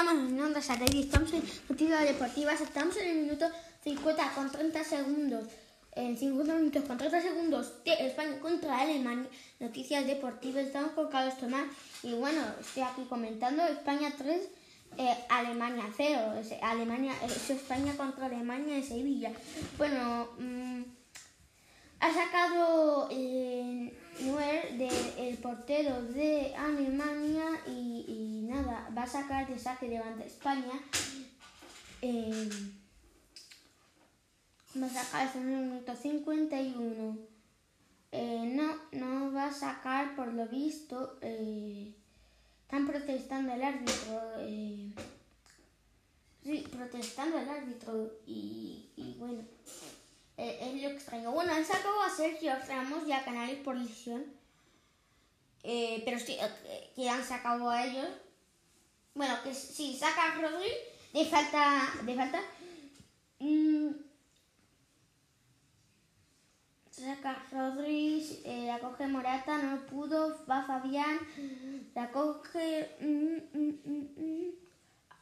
estamos en Onda Satélite, estamos en Noticias Deportivas, estamos en el minuto 50 con 30 segundos. En 50 minutos con 30 segundos de España contra Alemania, Noticias Deportivas, estamos con Carlos Tomás. Y bueno, estoy aquí comentando España 3, eh, Alemania 0. Es, Alemania, es España contra Alemania en Sevilla. Bueno, mm, ha sacado eh, Neuer de, el portero de Alemania y, y nada, va a sacar de saque de banda España. Eh, va a sacar en el minuto 51. Eh, no, no va a sacar por lo visto. Eh, están protestando el árbitro. Eh, sí, protestando el árbitro. Y bueno, eh, es lo extraño. Bueno, han sacado a Sergio Ramos y a Canales por lesión. Eh, pero sí, que han sacado a ellos. Bueno, que si saca a Rodri, de falta. De falta. mm, saca Rodri, eh, la coge Morata, no pudo, va Fabián, la coge mm, mm,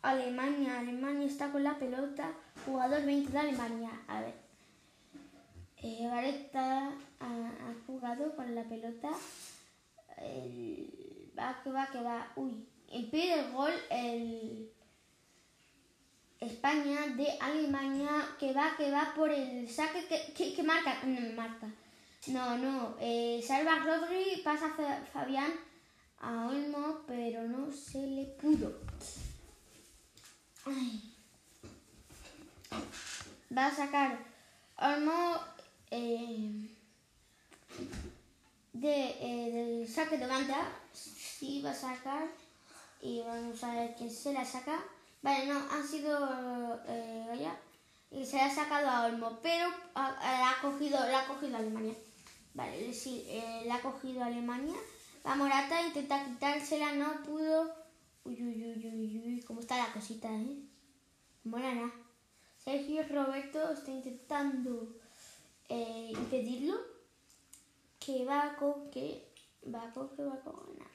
Alemania, Alemania está con la pelota, jugador 20 de Alemania, a ver. Eh, ha, jugado con la pelota, el- va que va que va, uy, impide el gol el España de Alemania que va que va por el saque que, marca, no marca, no, no, eh, salva Rodri, pasa Fa- Fabián a Olmo, pero no se le pudo. Ay. Va a sacar Olmo eh, de, eh, del saque de banda, sí va a sacar y vamos a ver quién se la saca. Vale, no, ha sido eh, y se la ha sacado a Olmo, pero ha, ha cogido, la ha cogido Alemania. Vale, sí, eh, la ha cogido Alemania. La Morata intenta quitársela, no pudo. Uy, uy, uy, uy, uy, cómo está la cosita, ¿eh? Mola nada. Sergio Roberto está intentando eh, impedirlo. Que va con que va con que va con nada.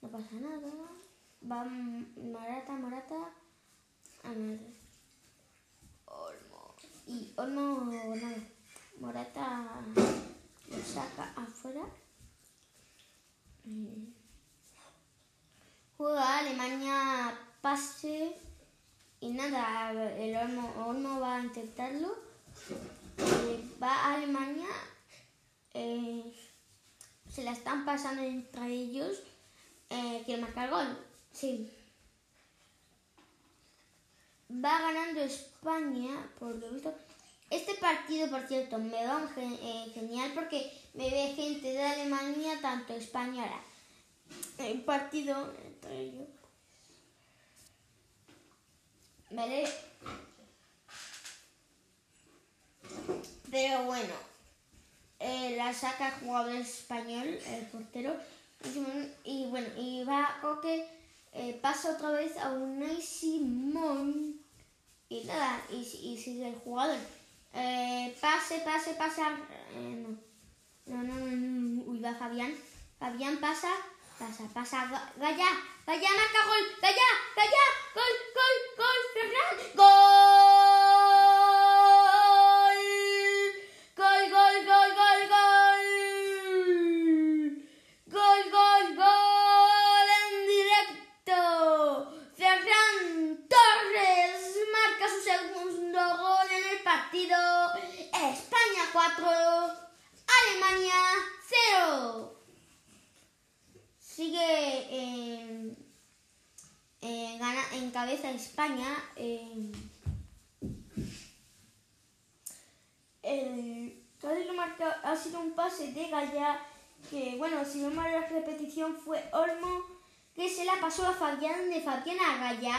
No pasa nada. Va Morata, Morata. A ver. Olmo. Y Olmo nada. Morata lo saca afuera. Mm. Juega Alemania pase. Y nada, el Olmo, Olmo va a intentarlo. Eh, va a Alemania. eh, se la están pasando entre ellos. Eh, ¿Quién marca el gol? Sí. Va ganando España, por lo visto. Este partido, por cierto, me va gen- eh, genial porque me ve gente de Alemania, tanto española. El partido entre ellos. ¿Vale? Pero bueno, eh, la saca jugador español, el portero. Y bueno, y va Coque, eh, pasa otra vez a Unai Simón. Y nada, y, y sigue el jugador. Eh, pase, pase, pasa. eh, no. No, no, no. Uy, va Fabián. Fabián pasa, pasa, pasa. Gaya, Gaya marca gol. Gaya, Gaya, gol, gol, gol, gol. Gol, gol, gol en directo. Ferran Torres marca su segundo gol en el partido. España 4, Alemania 0. Sigue en, en, gana, en cabeza España. en- el casi lo marca ha sido un pase de Gaya que bueno si no mal la repetición fue Olmo que se pasó a Fabián de Fabián a Gaya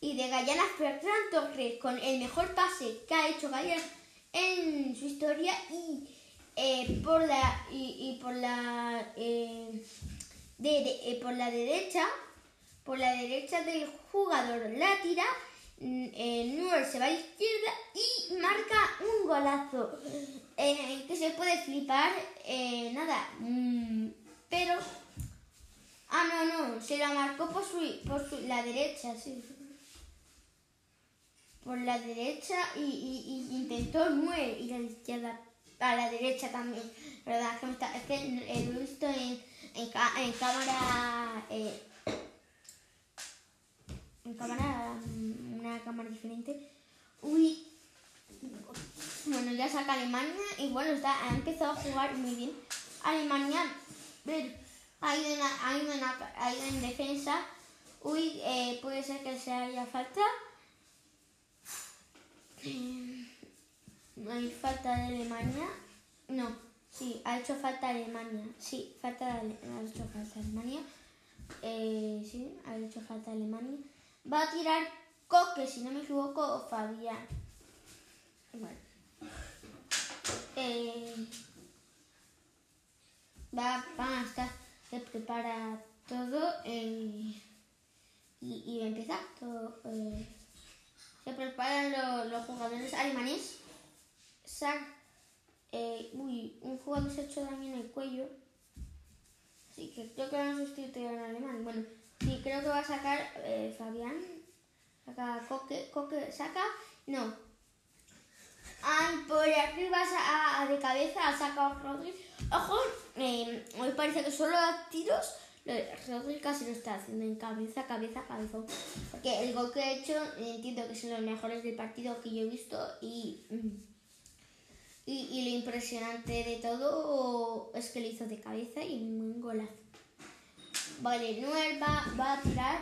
y de Gaya a Ferran Torres con el mejor pase que ha hecho Gaya en su historia y eh, por la y, por la eh, de, eh, por la derecha por la derecha del jugador la tira mm, Neuer se va a la izquierda y marca un golazo que se puede flipar nada mm, pero Ah, no, no, se la marcó por su, por su, la derecha, sí. Por la derecha y, y, y intentó 9 y la izquierda a la derecha también. ¿Verdad? Que, me es que lo he visto en, en, en cámara. eh, en cámara. Una cámara diferente. Uy. Bueno, ya saca Alemania y bueno, está, ha empezado a jugar muy bien. Alemania, ha ido en, ha ido en, ha ido en defensa. Uy, eh, puede ser que se haya falta. Eh, hay falta de Alemania. No, sí, ha hecho falta Alemania. Sí, falta de ha hecho falta Alemania. Eh, sí, ha hecho falta Alemania. Va a tirar Coque, si no me equivoco, o Fabián. Bueno. Eh, va, va a estar, se prepara todo eh, y, y va a empezar todo. eh, se preparan lo- los jugadores alemanes. Sac, eh, uy, un jugador se ha hecho daño en el cuello. Así que creo que lo han sustituido en alemán. Bueno, sí, creo que va a sacar eh, Fabián. Saca Coque, Coque, saca. No. Ay, por arriba sa- a- de cabeza ha sacado Rodri. Ojo, eh, hoy parece que solo tiros. De casi lo está haciendo en cabeza, cabeza, cabeza. Porque el gol que ha hecho, entiendo que son los mejores del partido que yo he visto. Y, y, lo impresionante de todo es que lo hizo de cabeza y un golazo. Vale, Noel va, a tirar.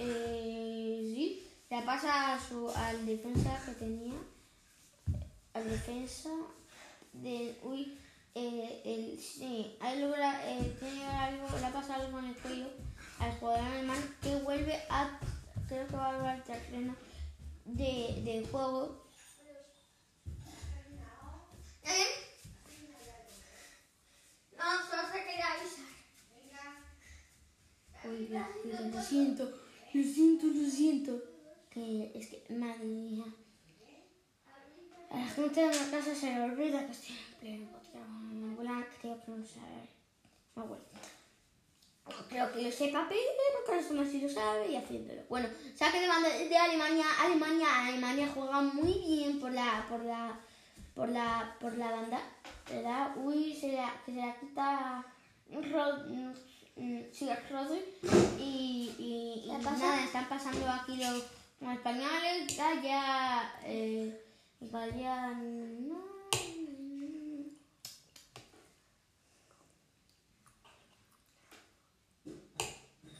Eh, sí, la pasa su, al defensa que tenía. Al defensa de. Uy, eh, el, sí, ahí logra, eh, tiene algo, le ha pasado algo en el cuello al jugador alemán que vuelve a. Creo que va a volver al terreno de, de juego. ¿Eh? No, solo se quería avisar. Uy, lo- lo siento, lo siento, lo siento. Que es que, madre mía. A la gente de la casa se le olvida que estoy en pleno abuela creo que no abuela. Creo que lo sepa, pero porque no sé si lo sabe y haciéndolo. Bueno, saque de banda de Alemania. Alemania, Alemania juega muy bien por la, por la, por la, por la banda, ¿verdad? Uy, se la, se la quita Rod, mm, sí, Rodri y, y, y nada, están pasando aquí los, los españoles, ya, eh, Italia, no,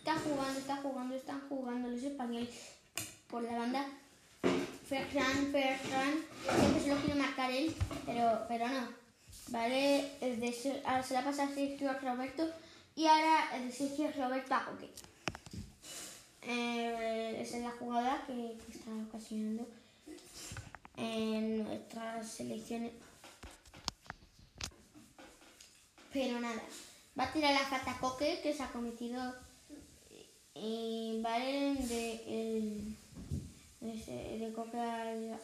Está jugando, está jugando, están jugando los españoles por la banda. Ferran, Ferran, sé que se lo quiere marcar él, pero, pero no. Vale, ahora se la pasa a Sergio Roberto y ahora de Sergio Roberto a Coque. Eh, esa es la jugada que, que está ocasionando en nuestras selecciones. Pero nada, va a tirar la falta Coque que se ha cometido y vale de, el, de, de al- a-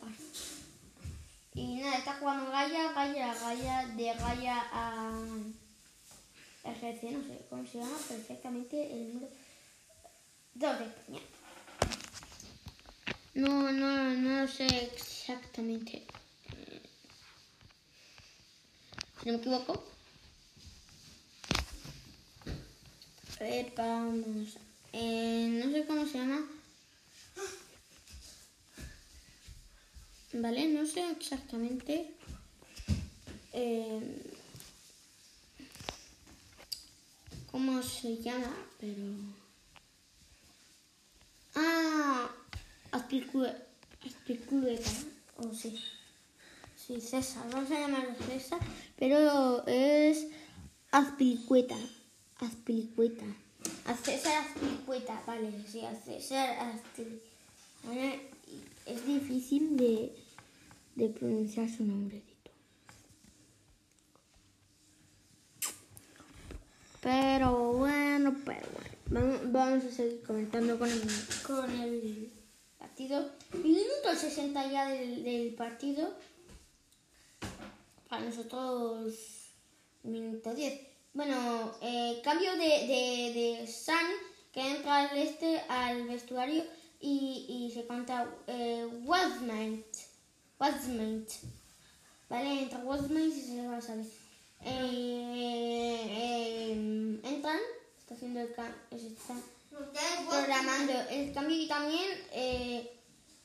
y nada, está jugando Gaia, Gaia, Gaia, de Gaia a RC, no sé cómo se llama perfectamente el número 2 de España. No, no, no sé exactamente. eh, Si no me equivoco. A ver, vamos. Eh, no sé cómo se llama. Vale, no sé exactamente. eh, cómo se llama, pero. Ah, Azpilicueta. O sí. Sí, César. Vamos a llamarlo César. Pero es Azpilicueta. Azpilicueta. A César Azpilicueta. Vale, sí, a César Es difícil de, de pronunciar su nombrecito. Pero bueno, pero bueno. Vamos, vamos a seguir comentando con el, con el partido. Minuto 60 ya del, del partido. Para nosotros, minuto 10. Bueno, eh, cambio de, de, de San que entra al este al vestuario y, y se canta eh, Wasmate. ¿Vale? Entra Wasmate y se va a salir. Eh, eh, entran, está haciendo el cambio, está programando el cambio y también eh,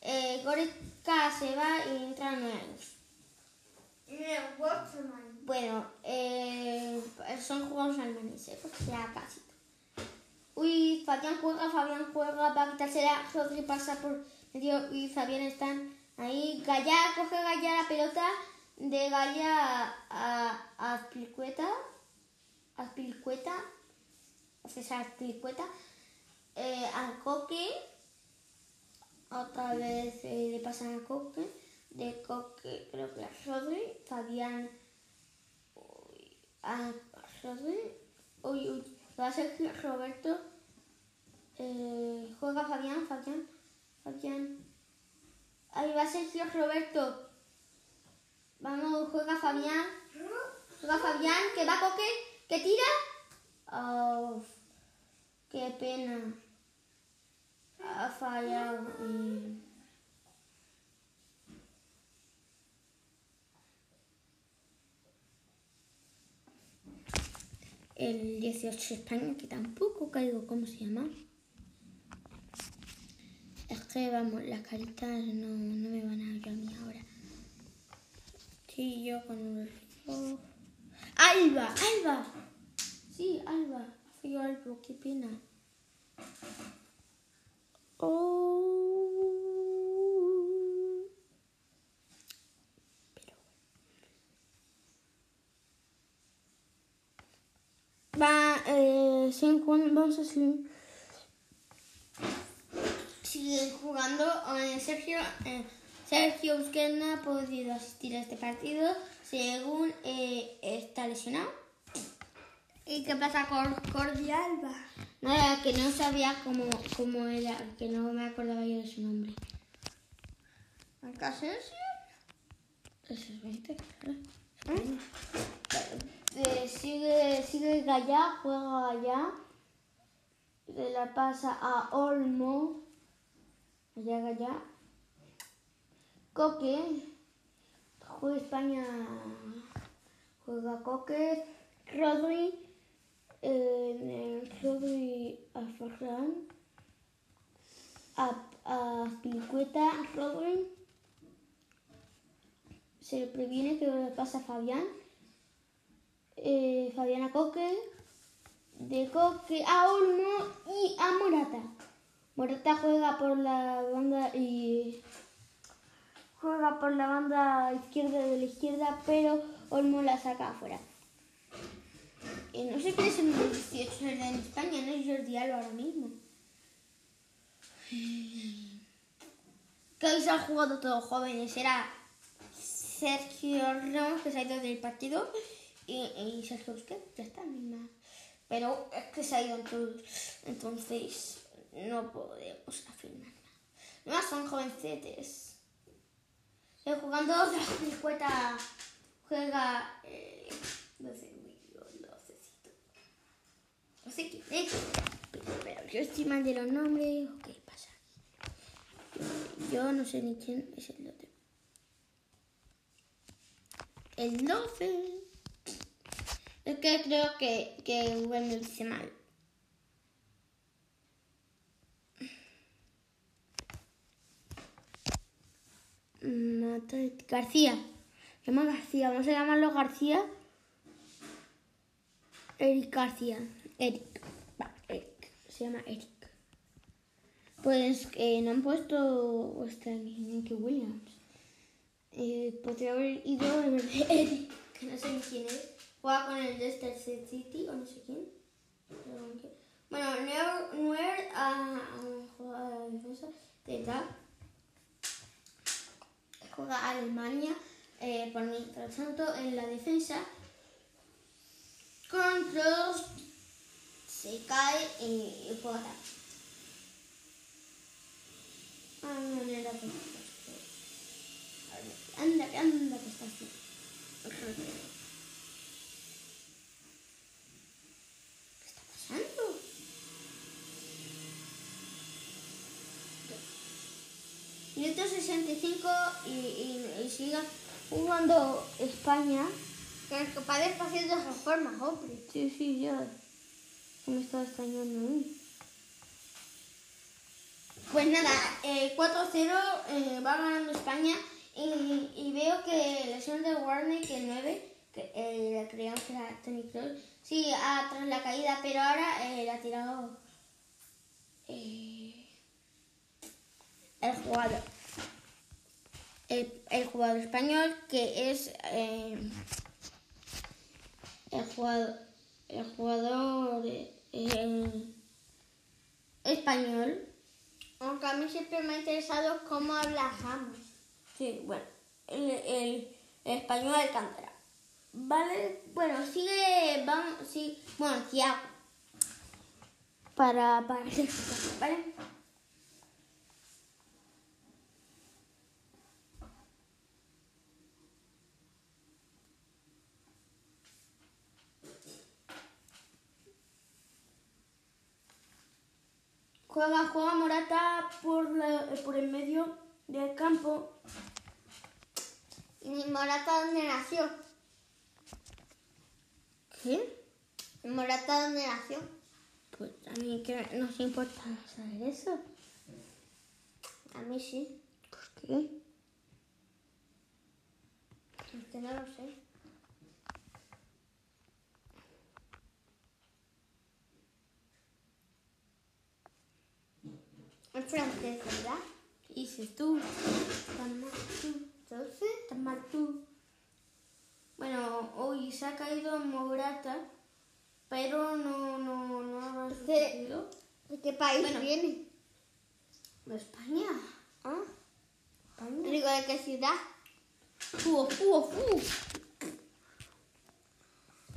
eh, Goretzka se va y entra nuevos. Bueno, eh, son juegos alemanes, porque ya casi. Uy, Fabián juega, Fabián juega, va a quitársela, Rodri pasa por medio y Fabián están ahí. Gaya, coge Gaya la pelota de Gaya a, a Azpilicueta, Azpilicueta, César Azpilicueta, eh, a Coque, otra vez eh, le pasan a Coque, de Coque creo que a Rodri, Fabián a Rodri, uy, uy, va a ser Roberto, eh, juega Fabián, Fabián, Fabián, ahí va a ser Roberto, vamos, juega Fabián, juega Fabián, que va Coque, que tira, oh, qué pena, ha fallado. y- el 18 España, que tampoco caigo cómo se llama. Es que, vamos, las caritas no, no me van a ir a mí ahora. Sí, yo con oh. ¡Alba! ¡Alba! Sí, Alba. Fui Alba, qué pena. Oh. Pero Va, eh, siguen jugando, vamos a seguir. Siguen jugando. eh, Sergio, eh, Sergio Busquets no ha podido asistir a este partido según eh, está lesionado. ¿Y qué pasa con Cordi Alba? Nada, que no sabía cómo, cómo era, que no me acordaba yo de su nombre. ¿Acaso? Eso es 20, claro. Eh, sigue, sigue Gallá, juega Gallá. Se la pasa a Olmo. Gallá, Gallá. Coque. Juega España. Juega Coque. Rodri. Eh, Rodri a Ferran. A, a Pilicueta. Rodri. Se le previene que le pasa a Fabián. Eh, Fabián a Coque. De Coque a Olmo y a Morata. Morata juega por la banda y juega por la banda izquierda de la izquierda, pero Olmo la saca afuera. Y no sé quién es el número 18 en España, no es Jordi Alba ahora mismo. Que se jugado todos jóvenes, era Sergio Ramos, que se ha ido del partido, y, y Sergio Busquets, ya está, más. Pero es que se ha ido todos, entonces no podemos afirmar nada. No son jovencetes. Estoy jugando la cueta juega no sé, yo no sé si no sé quién es, pero, yo estoy mal de los nombres, o qué pasa. Yo no sé ni quién es el otro. El 12. Es que creo que, que Google me dice mal. Mata- García. Se llama García. Vamos a llamarlo García. Eric García. Eric. Va, Eric. Se llama Eric. Pues eh, no han puesto Stanley Williams. Eh, podría haber ido en vez de Eric, que no sé quién es. Juega con el Leicester City o no sé quién. Bueno, Neuer, Neuer a, a juega a la defensa de tal. Juega Alemania. Eh, por mientras tanto, en la defensa, Kroos se cae y, juega. Ah, no, no era. Anda, anda, que está así. 65 y, y, y siga jugando España. Que el padre está haciendo reformas, hombre. Sí, sí, ya. Me estaba extrañando a mí. Pues nada, eh, 4-0 eh, va ganando España y, y veo que la lesión de Warner, que el 9, que eh, la creíamos que era Tony Kroos, sí, ah, tras la caída, pero ahora eh, la ha tirado eh, el jugador. El, el jugador español que es eh, el jugador, el jugador eh, español. Aunque a mí siempre me ha interesado cómo habla Ramos. Sí, bueno, el, el, el español Alcántara. Vale, bueno, sigue, vamos, sí, bueno, Tiago. Para, para. Juega, juega Morata por, la, por el medio del campo. ¿Y Morata dónde nació? ¿Qué? ¿Morata dónde nació? Pues a mí que nos importa saber eso. A mí sí. ¿Por qué? Usted no lo sé. Es francés, ¿verdad? ¿Qué dices tú? Tan mal tú. Bueno, hoy se ha caído Morata, pero no, no, no ha sucedido. ¿de qué país Bueno. viene? ¿De España? ¿Ah? España. Digo, ¿de qué ciudad? Fu, fu, fu.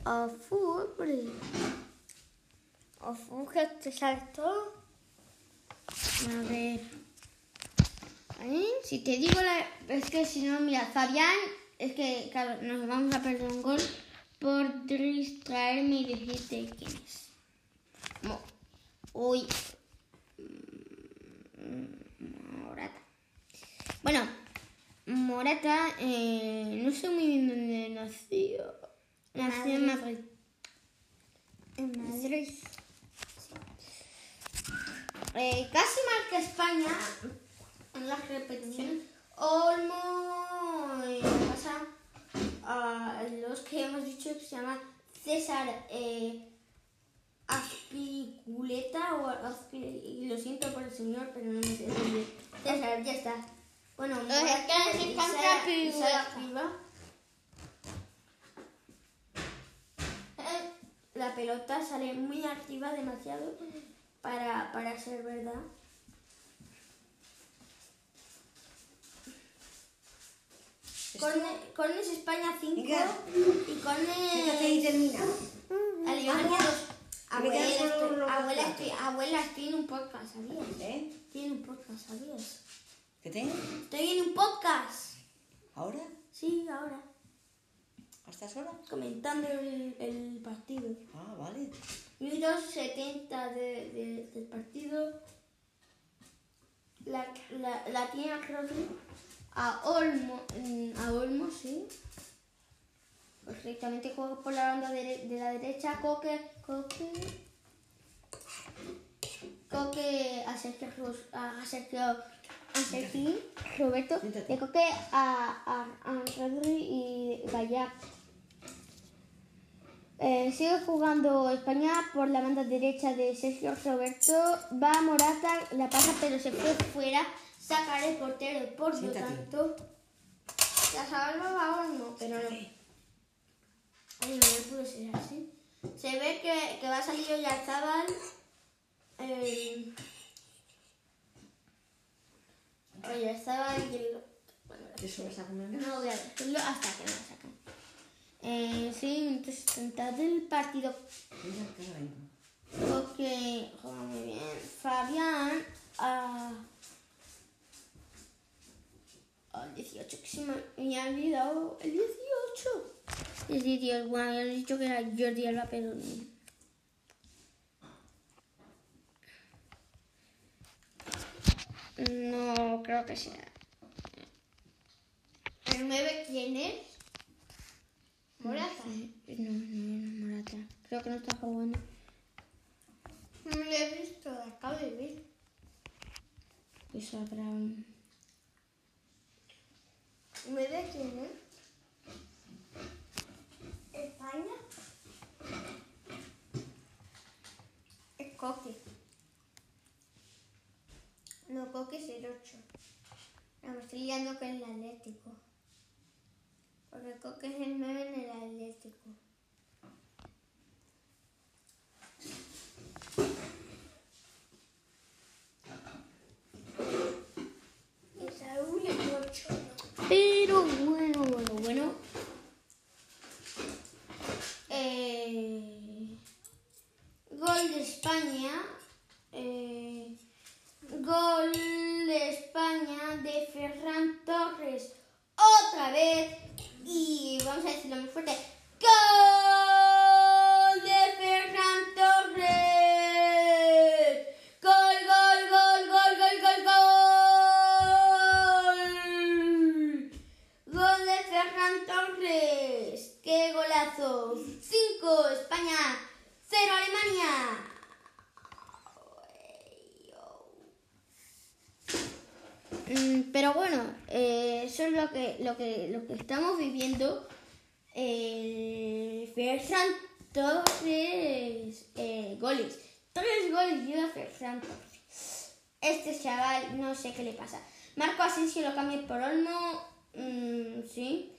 A fu, hombre. ¿O Funge, te sabes todo? A ver. ¿Eh? Si te digo la... Es que si no, mira, Fabián, es que claro, nos vamos a perder un gol por distraerme y decirte quién es. Uy. Mm, Morata. Bueno, Morata, eh, no sé muy bien dónde nació. Nació en Madrid. En Madrid. Eh, casi marca España en las repeticiones. Olmo, eh, pasa a los que hemos dicho que se llama César eh, Aspiculeta o lo siento por el señor, pero no me sé decir. César, ya está. Bueno, que. Sara Priva. Eh, La pelota sale muy activa, demasiado para, para ser verdad. Corne- Cornes España 5 Venga. y Cornes termina. Alemania 2. Abuela, estoy- abuela, datos. estoy- abuela, estoy en un podcast, ¿sabías? ¿Eh? Estoy en un podcast, ¿sabías? ¿Qué tengo? Estoy en un podcast. ¿Ahora? Sí, ahora. ¿A estas horas? Comentando el, el partido. Ah, vale. Minutos 70 de, de- del partido. La, la, la tiene a Rodri. A Olmo. A Olmo, sí. Perfectamente juega por la banda dere- de la derecha. Coque. Coque. Coque a Sergio. A Sergio. A Sergio. Roberto. De Coque a, a, a Rodri y Gallac. Eh, sigue jugando España por la banda derecha de Sergio Roberto. Va Morata, la pasa pero se fue fuera. Sacar el portero, por lo tanto. La salvaba Olmo, pero no. Ay, no puede ser así. Se ve que, que va a salir Oyarzábal. Eh, Oyarzábal y el. Bueno, ¿Eso vas a comer? no voy a decirlo hasta que me lo saquen. Eh, sí, minuto 70 del partido. Porque juega muy bien. Fabián a. Al 18, que se me, me ha olvidado. El 18. El 18, bueno, había dicho que era Jordi Alba, pero. no. No creo que sea. el 9 quién es? Morata. No, no, no, Morata. Creo que no está jugando. No lo he visto, lo acabo de ver. Pues habrá un... ¿9 quién es? ¿España? Es Coque. No, Coque es el 8. No, me estoy liando con el Atlético. Porque Coque es el 9 en el Atlético. Y Saúl el 8. Pero bueno, bueno, bueno. Eh, gol de España. eh, gol de España de Ferran Torres. Otra vez. Y vamos a decirlo muy fuerte. ¡Gol de Ferran Torres! ¡Gol, gol, gol, gol, gol, gol, gol! Gol de Ferran Torres. ¡Qué golazo! 5 España, 0 Alemania. Mm, pero bueno, eh, eso es lo que, lo que, lo que estamos viviendo. Eh, Ferran Torres, eh, goles. Tres goles lleva Ferran Torres. Este chaval, no sé qué le pasa. Marco Asensio lo cambia por Olmo, mm, sí.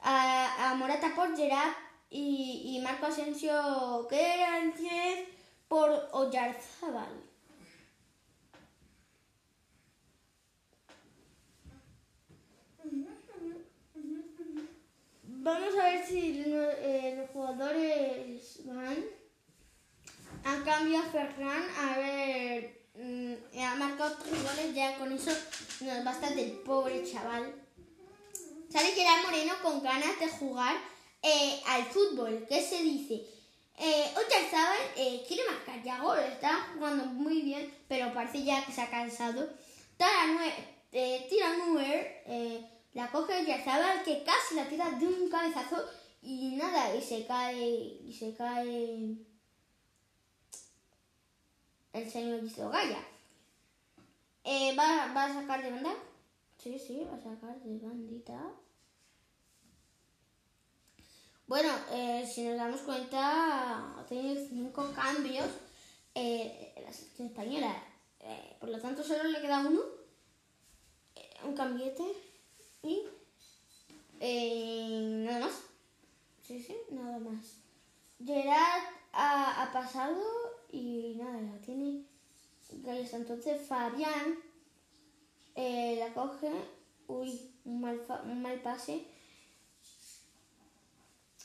A, a Morata por Gerard y, y Marco Asensio, que era el 10, por Oyarzábal. Vamos a ver si lo- eh, los jugadores van. Han cambiado a Ferran. A ver, mm, ha marcado tres goles. Ya con eso del pobre chaval. Sale que era Moreno con ganas de jugar eh, al fútbol. ¿Qué se dice? Eh, Oyarzábal eh, quiere marcar ya gol. Está jugando muy bien, pero parece ya que se ha cansado. Tira Nue- eh, eh, la coge Oyarzábal que casi la tira de un cabezazo y nada, y se cae, y se cae el señor Gaya. Eh, ¿va, ¿Va a sacar de banda? Sí, sí, va a sacar de bandita. Bueno, eh, si nos damos cuenta, ha tenido cinco cambios eh, la española. Eh, por lo tanto, solo le queda uno. eh, un cambiete. Y nada más. Sí, sí, nada más. Gerard ha, pasado y nada, la tiene. Entonces Fabián eh, la coge. Uy, un mal, un mal pase.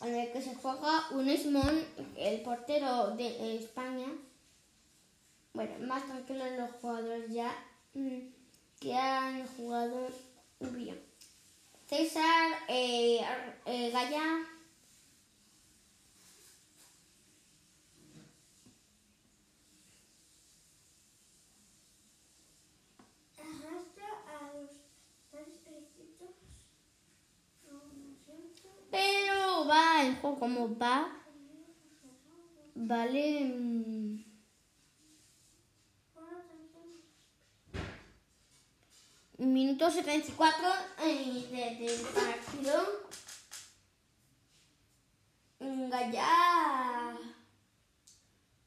En el que se juega un Esmond, el portero de España. Bueno, más tranquilos los jugadores ya mm, que han jugado bien. César, eh, eh, Gaya, arrastra a los tres pequeñitos. Pero va el juego como va. Vale. mm, Minuto 74 eh, de- del partido. Gaya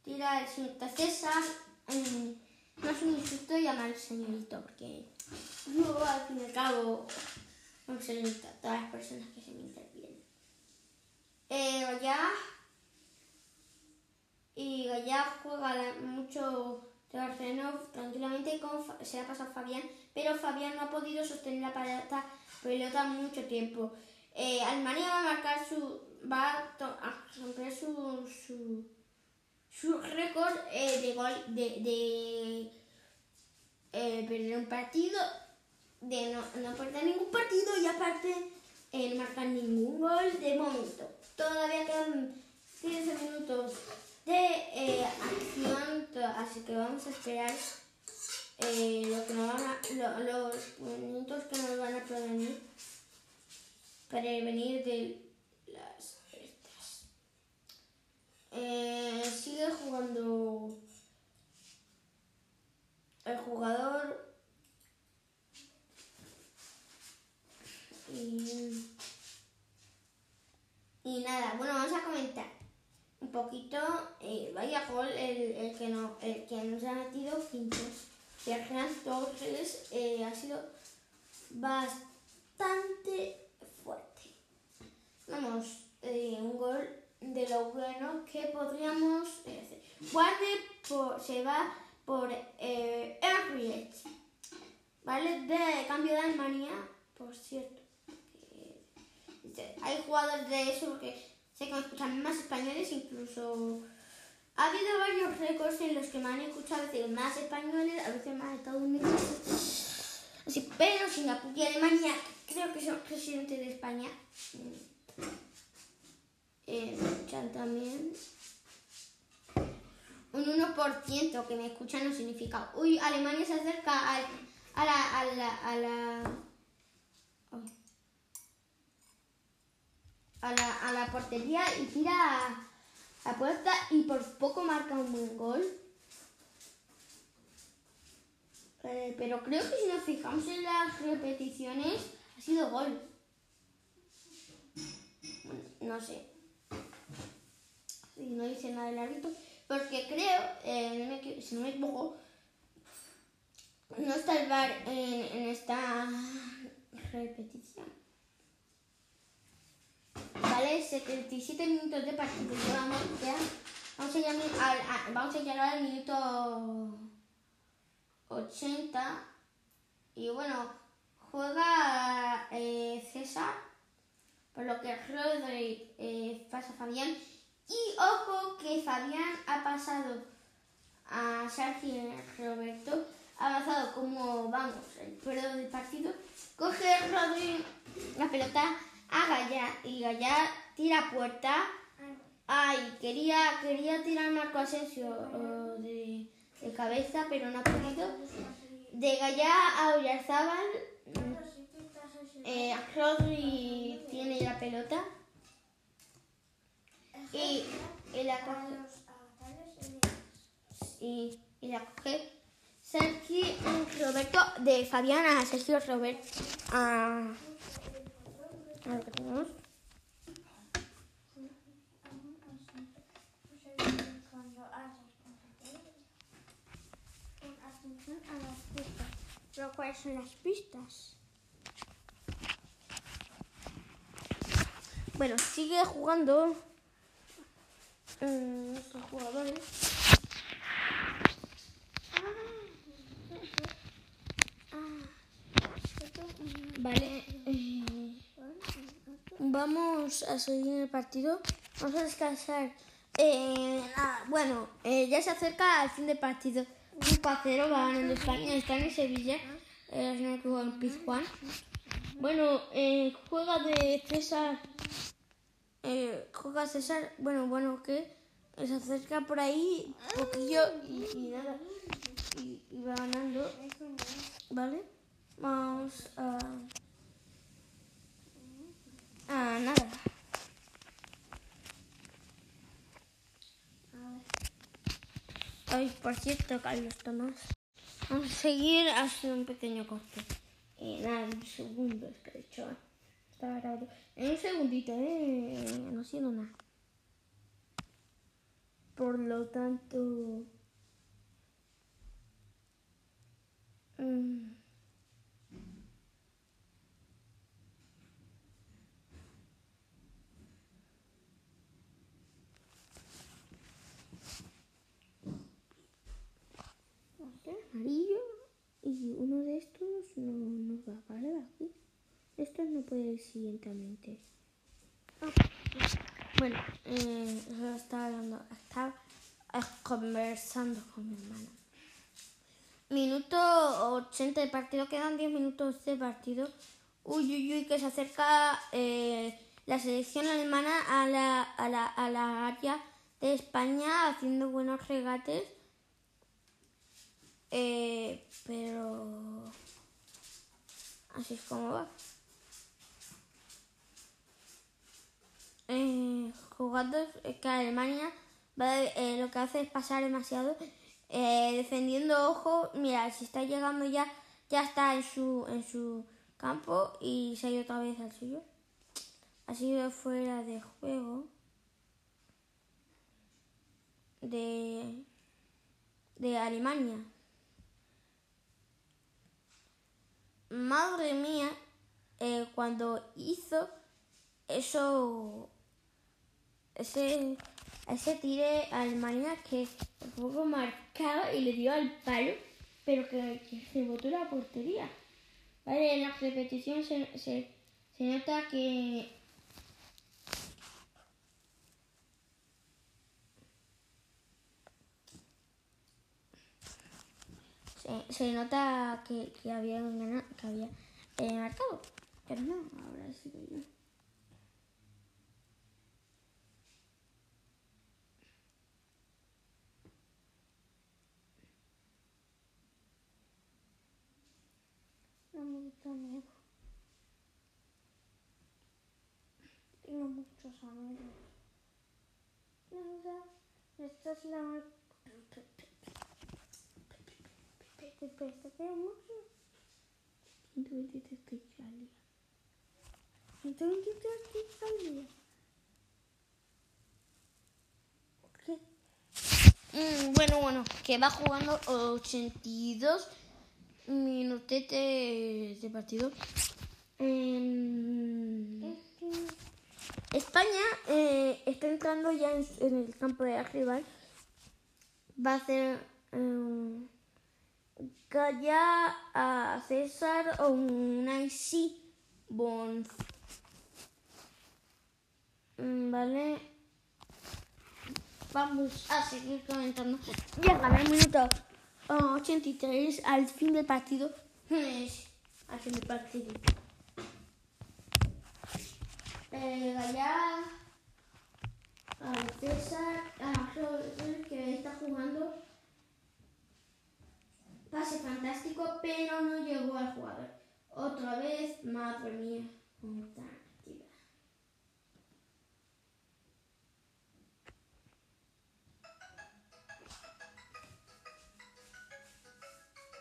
tira el señorita César. eh, no es un insulto llamar señorito, porque no, al fin y al cabo, no señorita, todas las personas que se me intervienen. Eh, y Gaya juega mucho terreno tranquilamente Fa- se ha pasado Fabián, pero Fabián no ha podido sostener la pelota, pelota mucho tiempo. Eh, va a marcar su va a, romper su su, su récord eh, de gol de, de eh, perder un partido de no, no perder ningún partido y aparte eh, no marcar ningún gol de momento. Todavía quedan 15 minutos de eh, acción, así que vamos a esperar eh, lo que nos van a- lo- los minutos que nos van a provenir. prevenir de las estas. Eh, sigue jugando el jugador y nada, bueno, vamos a comentar un poquito, eh, vaya gol el, el que no, el que nos ha metido Quintos. Ferran Torres eh, ha sido bastante fuerte. Vamos, eh, un gol de lo bueno que podríamos eh, hacer. Guarde por, se va por eh, ¿vale? De cambio de Alemania, por cierto. Hay jugadores de eso porque sé que me escuchan más españoles, incluso ha habido varios récords en los que me han escuchado a veces más españoles, a veces más estadounidenses. Así, pero Singapur y Alemania creo que son presidentes de España. mm, Eh, me escuchan también. Un 1% que me escuchan no significa. Uy, Alemania se acerca a la. a la. a la. A la, portería y tira a puerta y por poco marca un buen gol. Eh, pero creo que si nos fijamos en las repeticiones, ha sido gol. No sé. Y no dice nada el árbitro. Porque creo, eh, si no me equivoco, no está el bar en esta repetición. Vale, 77 minutos de partido llevamos ya. Vamos a, llegar al, vamos a llegar al minuto 80. Y bueno, juega eh, César, por lo que Rodri eh, pasa a Fabián. Y ojo que Fabián ha pasado a Sergio Roberto, ha avanzado como, vamos, el periodo del partido. Coge Rodri la pelota a Gaya y Gaya tira puerta. Ay, quería, quería tirar Marco Asensio de, cabeza, pero no ha podido. De Gaya a Oyarzábal, eh, Rodri tiene la pelota y, y la coge y, y la coge Sergio Roberto de Fabián a Sergio Roberto a lo que tenemos. Pero ¿cuáles son las pistas? Bueno, sigue jugando eh, nuestros jugadores. Vale. Eh, vamos a seguir el partido. Vamos a descansar. Eh, bueno, eh, ya se acerca al fin del partido. Un 0 va ganando España. Está en Sevilla. Eh, me equivoco, en Pizjuán. Bueno, eh, juega de César. Eh, juega César. Bueno, bueno, que se acerca por ahí poquillo y, nada. Y va ganando. ¿Vale? Vamos a. A nada. Ay, por cierto, Carlos Tomás. Vamos a seguir haciendo un pequeño corte. Eh, nada, un segundo, es que he dicho. Estaba grabando. En un segundito, eh. No haciendo nada. Por lo tanto. mm, amarillo y uno de estos no nos va a valer aquí. Estos no puede ir siguientemente. Ah, Bueno, eh, yo estaba hablando, estaba conversando con mi hermana. Minuto 80 de partido, quedan 10 minutos de partido. Uy, uy, uy, que se acerca eh, la selección alemana a la, a, la, a la área de España haciendo buenos regates. Eh, pero así es como va. jugando es que Alemania va eh, lo que hace es pasar demasiado eh, defendiendo ojo. Mira, si está llegando ya, ya está en su, en su campo y se ha ido otra vez al suyo. Ha sido fuera de juego de, de Alemania. Madre mía, eh, cuando hizo eso, ese, ese tire a Alemania que un poco marcado y le dio al palo, pero que, se botó la portería. Vale, en la repetición se, se nota que se, se nota que, que había que había eh, marcado. Pero no, ahora sí que. No gusta miedo. Tengo muchos amigos. Nada, esta es la... Te tengo mucho. 123 clics al día. 123 clics al día. ¿Qué? Mm, bueno, bueno, que va jugando 82 minutetes de partido. Em, España eh, está entrando ya en, en el campo de rival. Va a hacer em, Calla a César o un sí Bon. Vale. Vamos a seguir comentando. Llega el minuto oh, 83 al fin del partido. Es Al fin del partido. Eh, Gallá a César, a Robert, que está jugando Pase fantástico, pero no llegó al jugador. Otra vez, madre mía.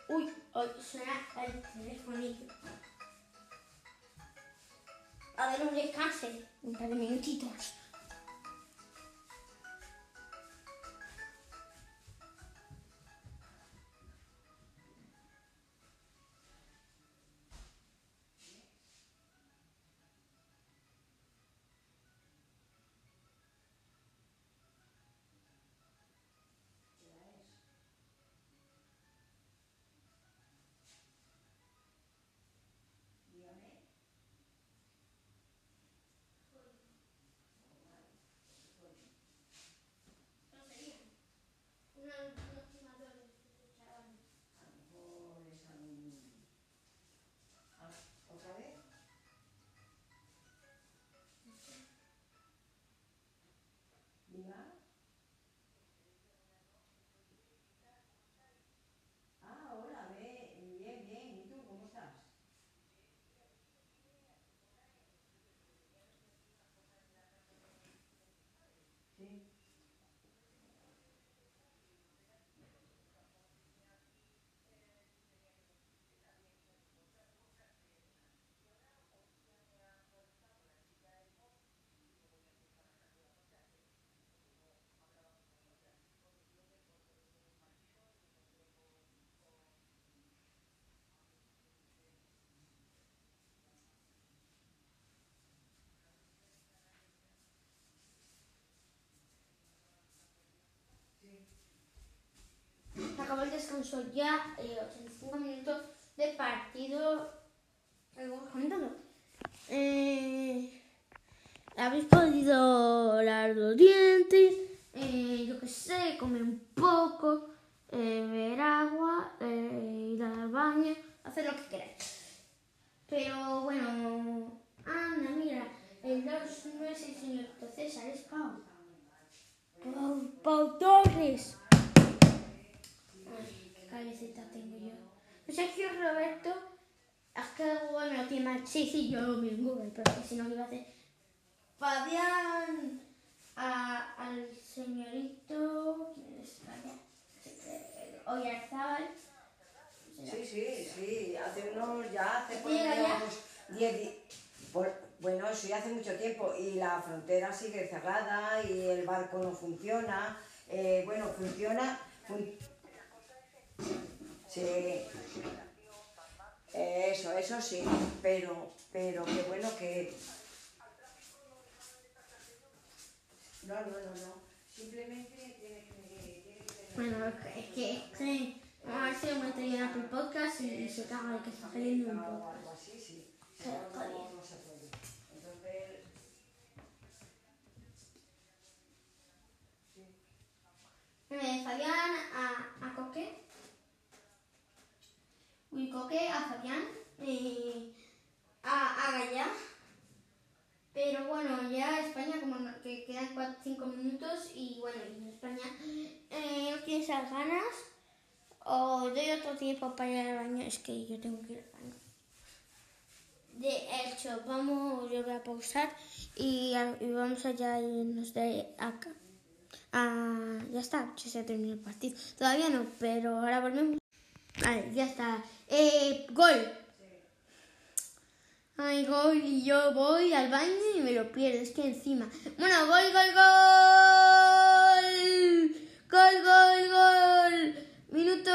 Uy, hoy suena el telefonillo. A ver, un descanse, un par de minutitos. Descanso ya, eh, 85 minutos de partido. Eh, Habéis podido lavar los dientes, eh, yo qué sé, comer un poco, eh, beber agua, eh, ir al baño, hacer lo que queráis. Pero bueno, anda, mira, el 2 no es el señor César, es Pau. Pau, Pau Torres. Cabecita tengo yo. Sergio Roberto, que bueno, tiene más. Sí, sí, yo lo mismo, pero que si no, ¿qué iba a hacer? Fabián a- al señorito. ¿Quién es? Eh, Oyarzábal. Sí, sí, sí, hace unos, ya hace por lo menos 10 di- por- bueno, sí, hace mucho tiempo y la frontera sigue cerrada y el barco no funciona. Eh, bueno, funciona. fun- sí. Eso, eso sí, pero, pero que bueno que. No, no, no, no. Simplemente tiene que. tiene que tener- Bueno, es que, es que, es que vamos a ver si lo metería en Apple Podcast y, se caga de que está saliendo un o podcast. sí. Sí, no, se puede. Entonces. Eh, Fabián a, a Coque. Uy, Coque a Fabián. eh, a, a. Pero bueno, ya España, como que quedan 5 minutos y bueno, España eh, no tienes esas ganas. O doy otro tiempo para ir al baño. Es que yo tengo que ir al baño. De hecho, vamos, yo voy a pausar y, y vamos allá y irnos de acá. Ah, ya está, ya se ha terminado el partido. Todavía no, pero ahora volvemos. Vale, ya está. Eh, gol. Ay, gol, y yo voy al baño y me lo pierdo, es que encima. Bueno, gol, gol, gol. Gol, gol, gol. Minuto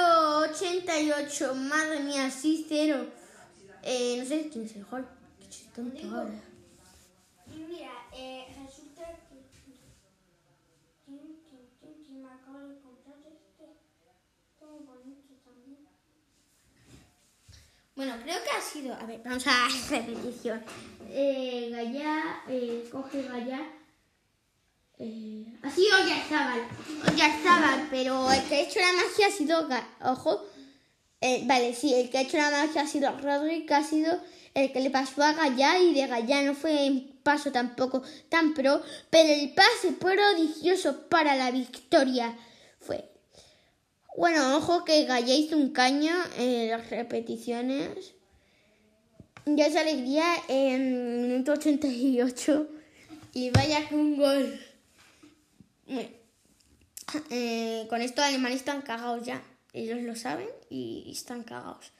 88, madre mía, 6-0. Eh, no sé quién es el gol. Qué ahora. Mira, eh, resulta que... ¿Quién, quién, quién, quién me acaba de comprar este? Todo bonito también. Bueno, creo que ha sido. A ver, vamos a repetición. Eh, Gaya, eh, coge Gaya. Eh, ha sido Oyarzábal. Oyarzábal, pero el que ha hecho la magia ha sido. Ojo. Eh, vale, sí, el que ha hecho la magia ha sido Rodri, que ha sido el que le pasó a Gaya y de Gaya no fue un paso tampoco tan pro, pero el pase prodigioso para la victoria fue bueno, ojo que hizo un caño en las repeticiones. Ya es alegría en minuto 88. Y vaya que un gol. Eh, con esto Alemania están cagados ya. Ellos lo saben y están cagados.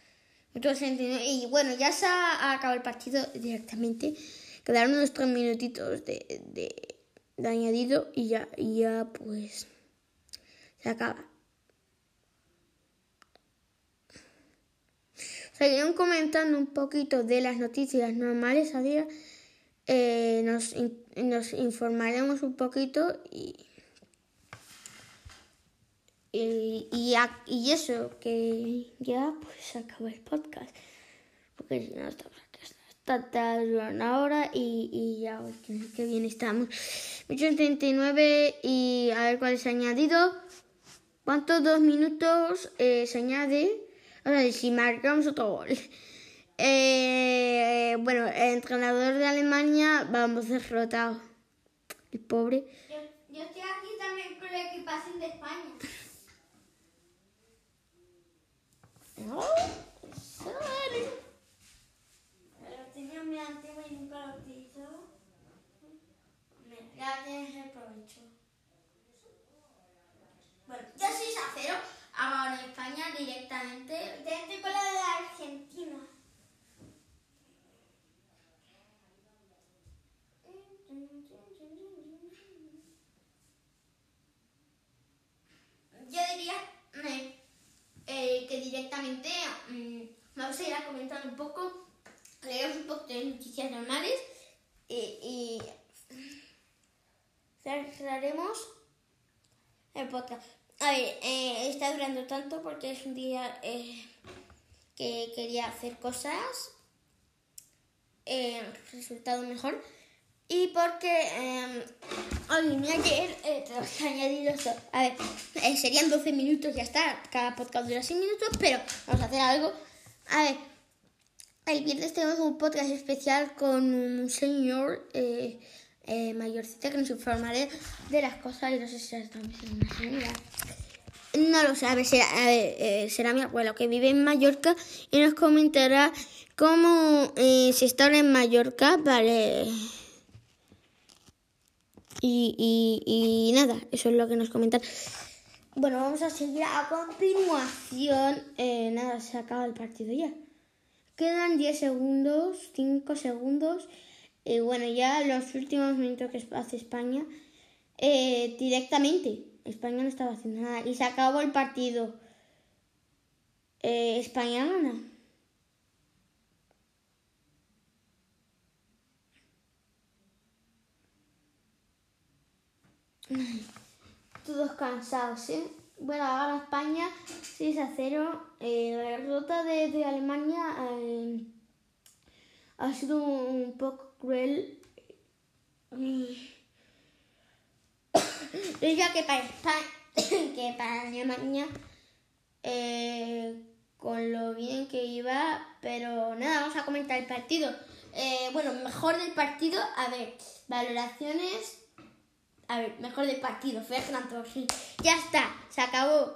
Minuto 69. Y bueno, ya se ha acabado el partido directamente. Quedaron unos tres minutitos de, de, de añadido y ya, y ya pues se acaba. Seguirán comentando un poquito de las noticias normales a día. Eh, nos, nos informaremos un poquito y, y, eso, que ya pues acaba el podcast. Porque si no estamos aquí hasta hora y, y ya que bien estamos. 39 y a ver cuál ha añadido. ¿Cuántos dos minutos eh, se añade? Si marcamos otro gol. Eh, bueno, el entrenador de Alemania, vamos derrotado. El pobre. Yo, yo estoy aquí también con la equipación de España. Pero tenía mi y nunca lo utilizó. Ya tienes el provecho. Bueno, 6 a 0. Ahora España directamente. te estoy con la de la Argentina. Yo diría eh, eh, que directamente mm, vamos a ir a comentar un poco, leemos un poco de noticias normales y, y cerraremos el podcast. Durando tanto porque es un día eh, que quería hacer cosas, eh, resultado mejor. Y porque eh, hoy ni ayer eh, tengo que añadir eso. A ver, serían 12 minutos, ya está. Cada podcast dura 6 minutos, pero vamos a hacer algo. A ver, el viernes tenemos un podcast especial con un señor eh, mayorcita que nos informará de las cosas y no sé si será también una señora. No lo ver, será, eh, será mi abuelo que vive en Mallorca y nos comentará cómo eh, se está en Mallorca. Vale. Y, y, nada, eso es lo que nos comentan. Bueno, vamos a seguir a continuación. Eh, nada, se acaba el partido ya. Quedan 10 segundos, 5 segundos. Y bueno, ya los últimos minutos que hace España. Eh, directamente. España no estaba haciendo nada. Y se acabó el partido. Eh, España gana. Todos cansados, ¿eh? Bueno, ahora España 6 a 0. Eh, la derrota de, Alemania eh, ha sido un poco cruel. Ya que para España, que para Alemania, eh, con lo bien que iba, pero nada, vamos a comentar el partido. bueno, mejor del partido, a ver, valoraciones a ver, mejor del partido, Fernando Ya está, se acabó.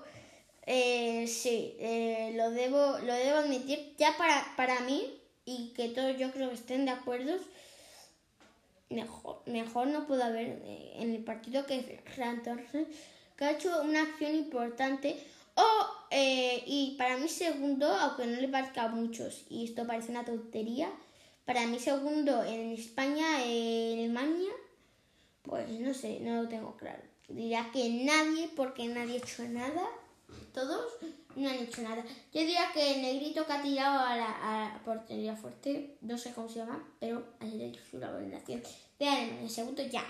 Eh, sí, eh, lo, debo, lo debo admitir. Ya para, para mí, y que todos yo creo que estén de acuerdo, mejor, mejor no puedo haber eh, en el partido que Fernando que ha hecho una acción importante. O, y para mí segundo, aunque no le parezca a muchos, y esto parece una tontería, para mí segundo en España, en Alemania, pues no sé, no lo tengo claro. Diría que nadie, porque nadie ha hecho nada. Todos no han hecho nada. Yo diría que el negrito que ha tirado a la, portería fuerte, no sé cómo se llama, pero el hecho una valoración de en El segundo ya.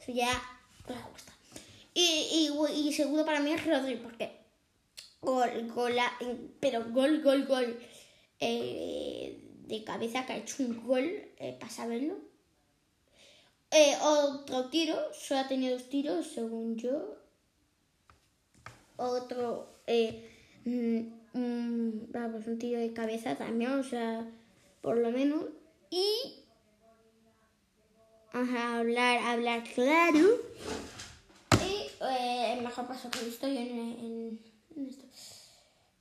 Eso ya me gusta. Y, y, segundo para mí es Rodri, porque gol, gol, pero gol, gol, gol eh, de cabeza que ha hecho un gol eh, para saberlo eh, otro tiro, solo ha tenido dos tiros, según yo. Otro, mm, mm, vamos, un tiro de cabeza también, o sea, por lo menos. Y a hablar, hablar claro. Y eh, el mejor paso que he visto yo en, esto.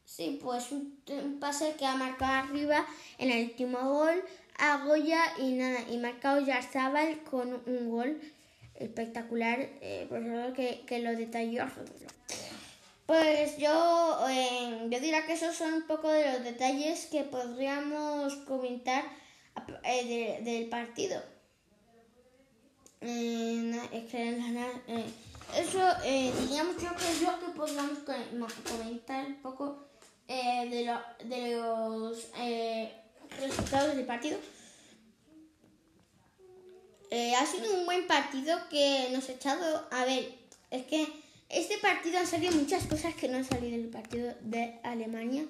Sí, pues un, pase que ha marcado arriba en el último gol a Goya y nada, y marcado Yarzabal con un gol espectacular, eh, por eso que, que lo detalló Pues yo, eh, yo diría que esos son un poco de los detalles que podríamos comentar del partido. Eh, que eso yo que yo que podríamos comentar un poco de, lo, de los resultados del partido. Eh, ha sido un buen partido que nos ha echado. A ver, es que este partido han salido muchas cosas que no han salido del partido de Alemania.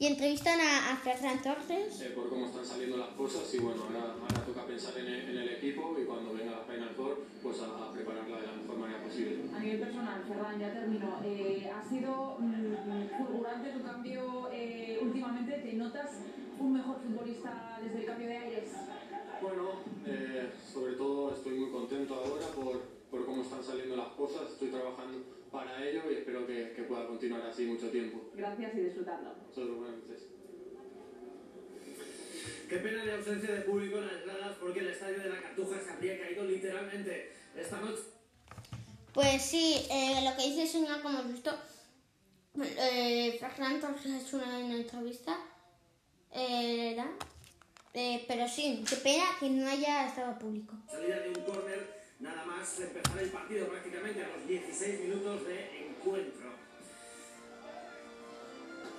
Y entrevistan a, a Ferran Torres. Eh, por cómo están saliendo las cosas y bueno, ahora, ahora toca pensar en el, en el, equipo y cuando venga la Final Four, pues a, a, prepararla de la mejor manera posible. A nivel personal, Ferran, ya termino. Eh, ha sido mm, fulgurante tu cambio eh, últimamente. ¿Te notas un mejor futbolista desde el cambio de aires? Bueno, eh, sobre todo estoy muy contento ahora por, por cómo están saliendo las cosas. Estoy trabajando para ello y espero que, que pueda continuar así mucho tiempo. Gracias y disfrutando. Nosotros, buenas noches. Qué pena de ausencia de público en las gradas porque el estadio de la Cartuja se habría caído literalmente esta noche. Pues sí, eh, lo que dice el señor, como hemos visto, eh, Fernando ha hecho una, una entrevista, eh, eh, pero sí, qué pena que no haya estado público. Salida de un córner nada más empezar el partido prácticamente a los 16 minutos de encuentro.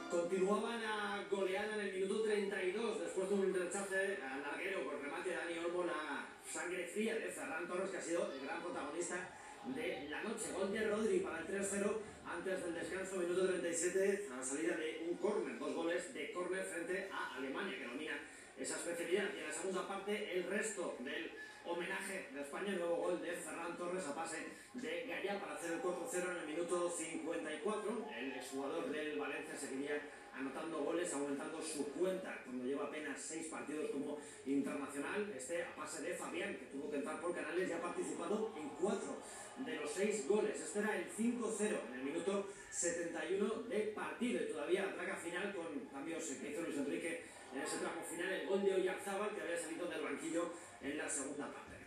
Continuaban a golear en el minuto 32 después de un rechace al larguero con remate de Dani Olmo la sangre fría de Ferran Torres que ha sido el gran protagonista de la noche. Gol de Rodri para el 3-0 antes del descanso, minuto 37, a la salida de un córner, dos goles de córner frente a Alemania que domina esa especialidad. Y en la segunda parte el resto del homenaje de España, nuevo gol de Ferran Torres a pase de Gaya para hacer el 4-0 en el minuto 54. El exjugador del Valencia seguiría anotando goles, aumentando su cuenta cuando lleva apenas seis partidos como internacional. Este a pase de Fabián, que tuvo que entrar por canales y ha participado en cuatro de los seis goles. Este era el 5-0 en el minuto 71 de partido y todavía la traca final con cambios que hizo Luis Enrique en ese tramo final, el gol de Oyarzábal que había salido del banquillo en la segunda parte.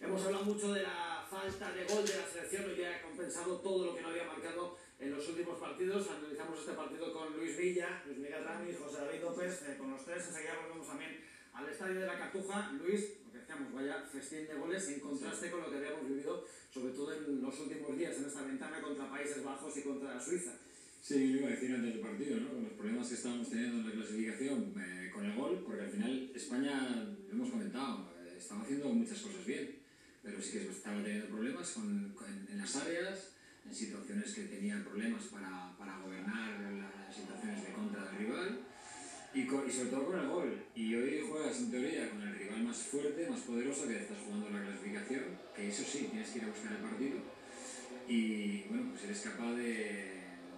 Hemos hablado mucho de la falta de gol de la selección, hoy ha compensado todo lo que no había marcado en los últimos partidos. Analizamos este partido con Luis Villa, Luis Miguel Ramis, José David López, eh, con los tres. Enseguida volvemos también al estadio de la Cartuja. Luis, lo que decíamos, vaya festín de goles en contraste con lo que habíamos vivido, sobre todo en los últimos días, en esta ventana contra Países Bajos y contra Suiza. Sí, lo iba a decir antes del partido, ¿no? Con los problemas que estábamos teniendo en la clasificación eh, con el gol, porque al final España, lo hemos comentado, eh, estaba haciendo muchas cosas bien, pero sí que estaba teniendo problemas con, con- en las áreas, en situaciones que tenían problemas para, para gobernar las situaciones de contra del rival y, co- y sobre todo con el gol. Y hoy juegas en teoría con el rival más fuerte, más poderoso que estás jugando en la clasificación, que eso sí, tienes que ir a buscar el partido y bueno, pues eres capaz de,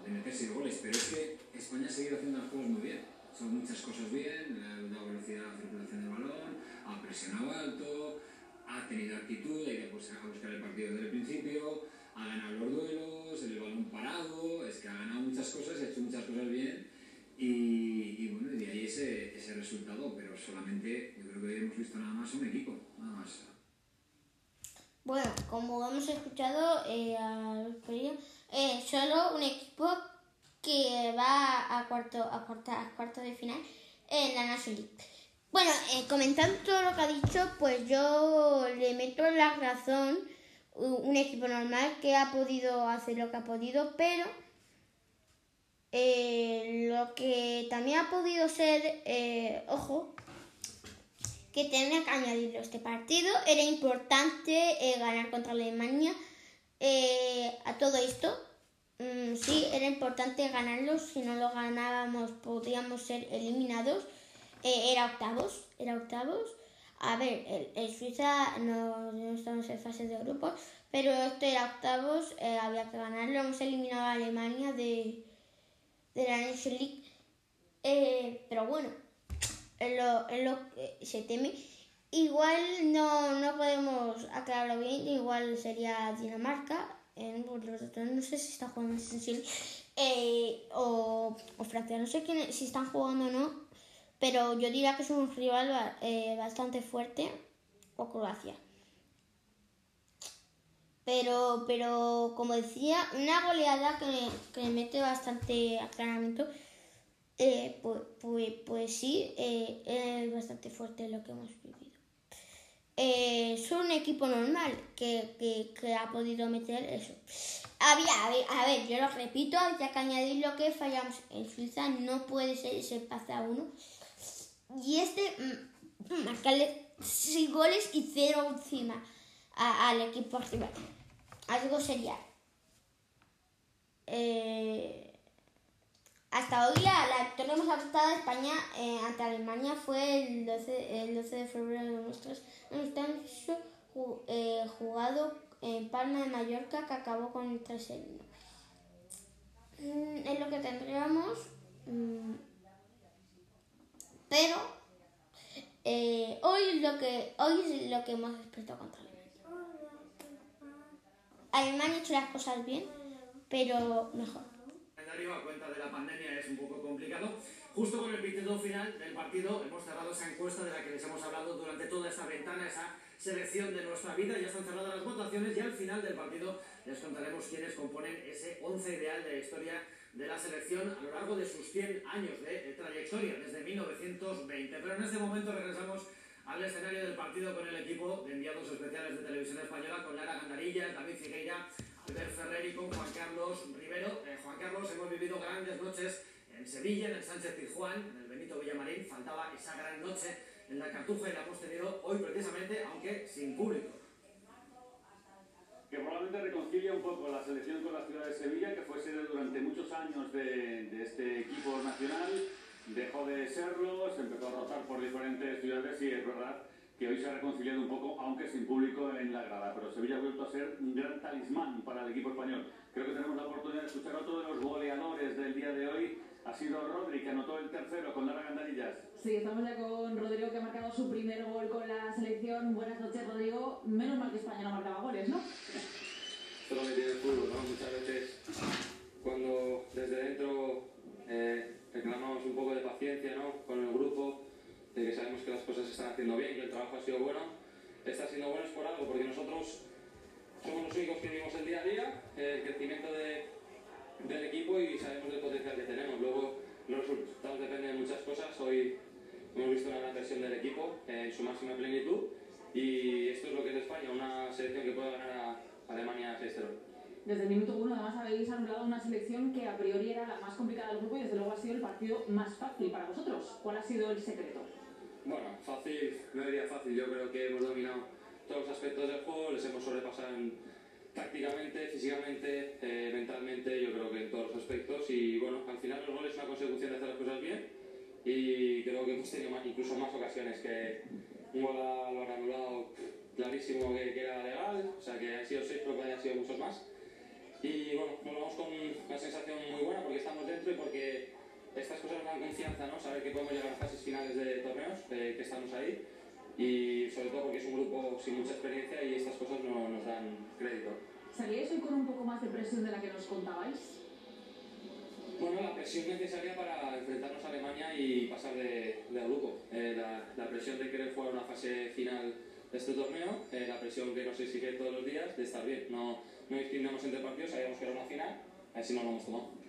de meter seis goles, pero es que España ha seguido haciendo las cosas muy bien. Son muchas cosas bien, le ha dado velocidad a la circulación del balón, ha presionado alto, ha tenido actitud, ha ido pues, a buscar el partido desde el principio, ha ganado los duelos, el balón parado, es que ha ganado muchas cosas, ha hecho muchas cosas bien y, y bueno, y de ahí ese, ese resultado, pero solamente yo creo que hemos visto nada más un equipo, nada más. Bueno, como hemos escuchado eh, a Luis Pereira, eh, solo un equipo que va a cuarto, a cuarta, a cuarto de final en la National League. Bueno, eh, comentando todo lo que ha dicho, pues yo le meto la razón un equipo normal que ha podido hacer lo que ha podido, pero eh, lo que también ha podido ser, eh, ojo, que tenía que añadirlo este partido. Era importante ganar contra Alemania. A todo esto, mm, sí, era importante ganarlo. Si no lo ganábamos, podíamos ser eliminados. Eh, era octavos, era octavos. A ver, el, Suiza no, no estamos en fase de grupos, pero esto era octavos, eh, había que ganarlo. Hemos eliminado a Alemania de, de la Nation League. Eh, pero bueno, es lo, es lo que se teme. Igual no, no podemos aclararlo bien, igual sería Dinamarca, otros no sé si están jugando en League, eh, o, o Francia, no sé quién, si están jugando o no, pero yo diría que es un rival eh, bastante fuerte, o Croacia. Pero, pero como decía, una goleada que, que mete bastante aclaramiento. Eh, pues, pues, pues sí, eh, es bastante fuerte lo que hemos vivido. Eh, son un equipo normal que, que, que ha podido meter eso. Había, a ver, a ver, yo lo repito, ya que añadir lo que fallamos en Suiza, no puede ser ese empate a uno. Y este, mm, marcarle 6 goles y 0 encima al equipo rival. Algo sería. Eh, hasta hoy la, la victoria más apretada de España eh, ante Alemania fue el 12, el 12 de febrero de nuestros amistoso eh, jugado en Palma de Mallorca que acabó con el 3 mm, Es lo que tendríamos. mm, pero eh, hoy es lo que hoy es lo que hemos despertado contra Alemania. Alemania ha hecho las cosas bien, pero mejor. Calendario a cuenta de la pandemia es un poco complicado. Justo con el pitido final del partido hemos cerrado esa encuesta de la que les hemos hablado durante toda esta ventana, esa selección de nuestra vida. Ya están cerradas las votaciones y al final del partido les contaremos quiénes componen ese 11 ideal de la historia de la selección a lo largo de sus 100 años de, trayectoria, desde 1920. Pero en este momento regresamos al escenario del partido con el equipo de enviados especiales de Televisión Española, con Lara Gandarilla, David Figueira, Albert Ferrer y con Juan Carlos Rivero. Eh, Juan Carlos, hemos vivido grandes noches en Sevilla, en el Sánchez Pizjuán, en el Benito Villamarín. Faltaba esa gran noche en la Cartuja y la hemos tenido hoy precisamente, aunque sin público. que probablemente reconcilia un poco la selección con la ciudad de Sevilla, que fue sede durante muchos años de, de este equipo nacional, dejó de serlo, se empezó a rotar por diferentes ciudades y es verdad que hoy se ha reconciliado un poco, aunque sin público en la grada, pero Sevilla ha vuelto a ser un gran talismán para el equipo español. Creo que tenemos la oportunidad de escuchar a otro de los goleadores del día de hoy, ha sido Rodri, que anotó el tercero con Lara Gandarillas. Sí, estamos ya con Rodrigo que ha marcado su primer gol con la selección. Buenas noches, Rodrigo. Menos mal que España no marcaba goles, ¿no? Esto es lo que tiene el fútbol, ¿no? Muchas veces cuando desde dentro eh, reclamamos un poco de paciencia, ¿no? Con el grupo, de que sabemos que las cosas se están haciendo bien, que el trabajo ha sido bueno, está siendo bueno es por algo, porque nosotros somos los únicos que vivimos el día a día, el crecimiento de, del equipo y sabemos del potencial que tenemos. Luego los resultados dependen de muchas cosas. Hoy hemos visto una gran versión del equipo en su máxima plenitud y esto es lo que es España, una selección que puede ganar a Alemania 6-0. Desde el minuto uno, además, habéis anulado una selección que a priori era la más complicada del grupo y desde luego ha sido el partido más fácil para vosotros. ¿Cuál ha sido el secreto? Bueno, fácil, no diría fácil. Yo creo que hemos dominado todos los aspectos del juego, les hemos sobrepasado en, tácticamente, físicamente, eh, mentalmente, yo creo que en todos los aspectos. Y bueno, al final los goles es una consecución de hacer las cosas bien y creo que hemos tenido más, incluso más ocasiones que un gol lo han anulado clarísimo que, que, era legal, o sea que han sido seis, pero que hayan sido muchos más. Y bueno, nos vamos con una sensación muy buena porque estamos dentro y porque estas cosas nos dan confianza, ¿no? Saber que podemos llegar a fases finales de torneos, eh, que estamos ahí y sobre todo porque es un grupo sin mucha experiencia y estas cosas no nos dan crédito. ¿Salíais hoy con un poco más de presión de la que nos contabais? Bueno, la presión necesaria para enfrentarnos a Alemania y pasar de, de grupo. Eh, la, la, presión de querer jugar una fase final de este torneo, eh, la presión que nos exige todos los días de estar bien. No, no discriminamos entre partidos, sabíamos que era una final, así no lo hemos tomado.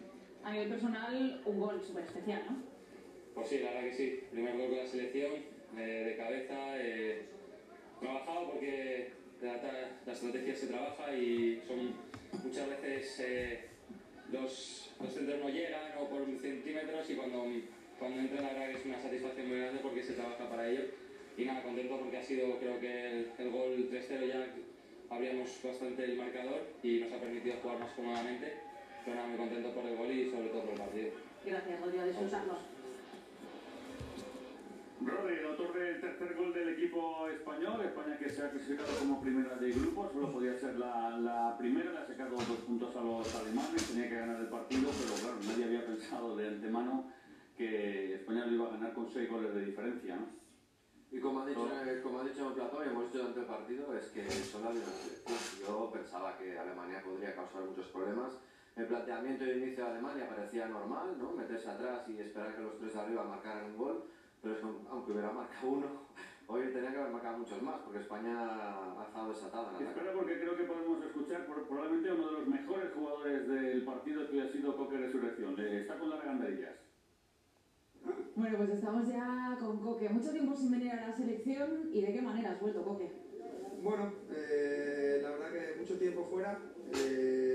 A nivel personal, un gol súper especial, ¿no? Pues sí, la verdad que sí. Primer gol con la selección, eh, de cabeza, eh, trabajado porque la, la, estrategia se trabaja y son muchas veces eh, los, los, centros no llegan o por centímetros y cuando, cuando entra la verdad que es una satisfacción muy grande porque se trabaja para ello y nada, contento porque ha sido creo que el, el gol 3-0 ya abríamos bastante el marcador y nos ha permitido jugar más cómodamente pero muy contento por el gol y sobre todo por el partido. Gracias, Rodrigo, disfrutarlo. Rodri, el autor del tercer gol del equipo español, España que se ha clasificado como primera de grupo, solo podía ser la, la primera, le ha sacado dos puntos a los alemanes, tenía que ganar el partido, pero claro, nadie había pensado de antemano que España lo iba a ganar con seis goles de diferencia, ¿no? Y como ha dicho, oh. como ha dicho en el plató y hemos dicho durante el partido, es que son la Yo pensaba que Alemania podría causar muchos problemas. El planteamiento de inicio de Alemania parecía normal, ¿no? Meterse atrás y esperar que los tres de arriba marcaran un gol pero es que aunque hubiera marcado uno, hoy tenía que haber marcado muchos más, porque España ha estado desatada. En Espera, porque creo que podemos escuchar probablemente uno de los mejores jugadores del partido que ha sido Coque Resurrección. Está con las ganderillas. Bueno, pues estamos ya con Coque. Mucho tiempo sin venir a la selección y de qué manera has vuelto, Coque. Bueno, eh, la verdad que mucho tiempo fuera. Eh,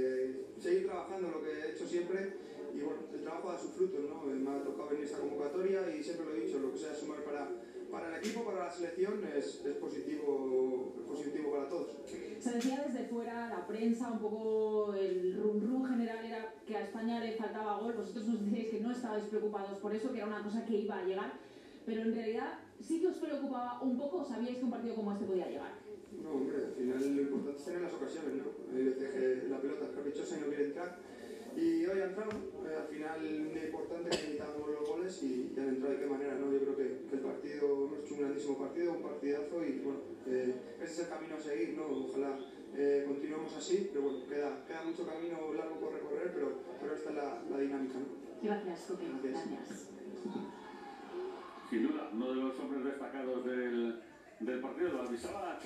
seguir trabajando lo que he hecho siempre y bueno, el trabajo da sus frutos, ¿no? Me ha tocado venir esta convocatoria y siempre lo he dicho, lo que sea sumar para, para el equipo, para la selección, es, es, positivo, positivo para todos. Se decía desde fuera, la prensa, un poco el rum rum general era que a España le faltaba gol, vosotros nos decíais que no estabais preocupados por eso, que era una cosa que iba a llegar, pero en realidad sí que os preocupaba un poco, sabíais que un partido como este podía llegar. No, hombre, al final lo importante es tener las ocasiones, ¿no? Hay veces que la pelota es caprichosa y no quiere entrar y hoy ha entrado, eh, al final es importante que necesitamos los goles y, y han entrado de qué manera, ¿no? Yo creo que, que, el partido, hemos hecho un grandísimo partido, un partidazo y bueno, eh, ese es el camino a seguir, ¿no? Ojalá eh, continuemos así, pero bueno, queda, queda mucho camino largo por recorrer, pero, pero esta es la, la dinámica, ¿no? Gracias, Coque. Gracias. Gracias. Sin duda, uno de los hombres destacados del, del partido, lo avisaba a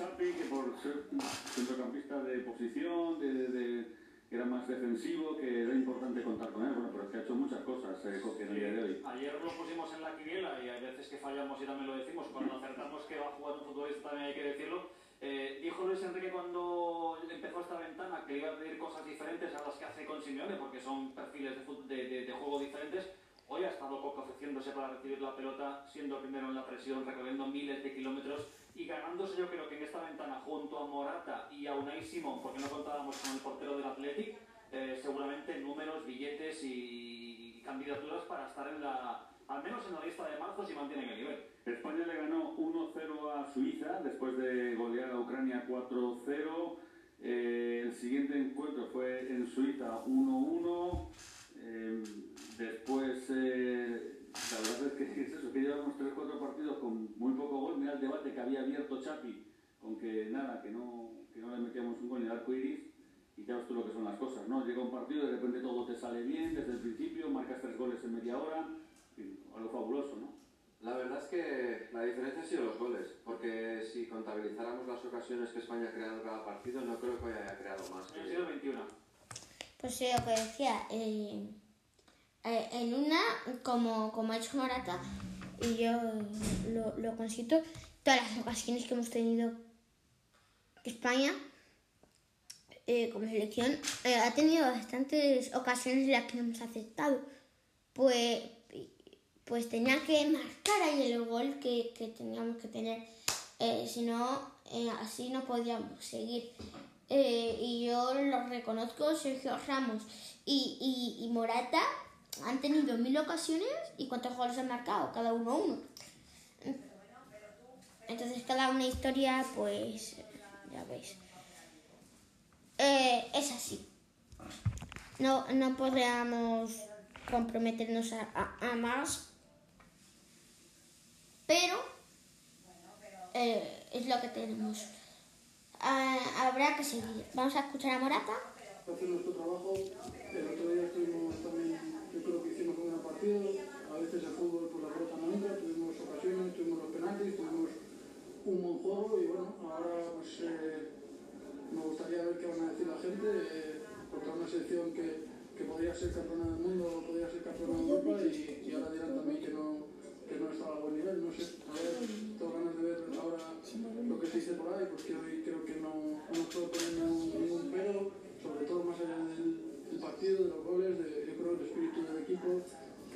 Ser centrocampista de posición, de, de que era más defensivo, que era importante contar con él. Bueno, pero es que ha hecho muchas cosas eh, en el día de hoy. Ayer lo pusimos en la quiniela y hay veces que fallamos y también lo decimos. Cuando acertamos que va a jugar un futbolista también hay que decirlo. Eh, dijo Luis Enrique cuando empezó esta ventana que iba a pedir cosas diferentes a las que hace con Simeone porque son perfiles de, de, de, de juego diferentes. Hoy ha estado Coco ofreciéndose para recibir la pelota, siendo primero en la presión, recorriendo miles de kilómetros y ganándose yo creo que en esta ventana junto a Morata y a Unai Simón, porque no contábamos con el portero del Athletic, eh, seguramente números, billetes y, candidaturas para estar en la, al menos en la lista de marzo si mantienen el nivel. España le ganó 1-0 a Suiza después de golear a Ucrania 4-0. Eh, el siguiente encuentro fue en Suiza 1-1. Eh, después eh, la verdad es que es eso, que llevamos 3-4 partidos con muy poco gol. Mira el debate que había abierto Chapi con que nada, que no, que no le metíamos un gol en el arco iris. Y ya ves tú lo que son las cosas, ¿no? Llega un partido y de repente todo te sale bien desde el principio, marcas tres goles en media hora, algo fabuloso, ¿no? La verdad es que la diferencia ha sido los goles, porque si contabilizáramos las ocasiones que España ha creado en cada partido, no creo que haya creado más. Han sido 21. Pues lo que decía, eh, eh, en una, como, como ha hecho Morata, y yo lo, lo consisto, todas las ocasiones que hemos tenido España eh, como selección ha tenido bastantes ocasiones en las que no hemos aceptado. Pues, pues tenía que marcar ahí el gol que, que teníamos que tener. Si no, así no podíamos seguir. Eh, y yo lo reconozco, Sergio Ramos y, y, Morata han tenido mil ocasiones y cuántos goles han marcado, cada uno uno. Entonces cada una historia, pues ya veis. Eh, es así. No, no podríamos comprometernos a más, pero eh, es lo que tenemos. Ah, habrá que seguir. Vamos a escuchar a Morata. hacer nuestro trabajo. El otro día estuvimos también, yo creo que hicimos un buen partido. A veces el fútbol por la pelota no entra, tuvimos ocasiones, tuvimos los penaltis, tuvimos un buen juego y bueno, ahora pues eh, me gustaría ver qué van a decir la gente eh, contra una selección que, que podría ser campeona del mundo, podría ser campeona de Europa y, y ahora dirán también que no, que no estaba a buen nivel, no sé. A ver, tengo ganas de ver ahora lo que se dice por ahí, porque hoy creo que no, no nos puedo poner ningún, pero, sobre todo más allá del, del partido, de los goles, de, yo creo el espíritu del equipo,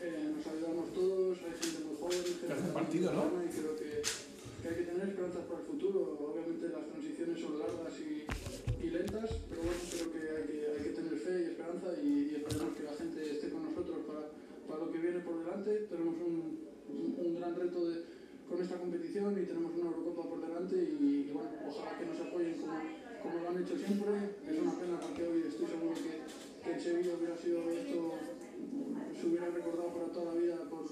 eh, nos ayudamos todos, hay gente muy joven, gente partido, ¿no? y creo que, que hay que tener esperanzas para el futuro. Obviamente las transiciones son largas y, y lentas, pero bueno, creo que hay que, hay que tener fe y esperanza y, y esperemos que la gente esté con nosotros para, para lo que viene por delante. Tenemos un, un, gran reto de, con esta competición y tenemos una Eurocopa por delante y, y bueno, ojalá que nos apoyen como, como lo han hecho siempre. Es una pena porque hoy estoy seguro que, que en Sevilla hubiera sido esto, se hubiera recordado para toda la vida por,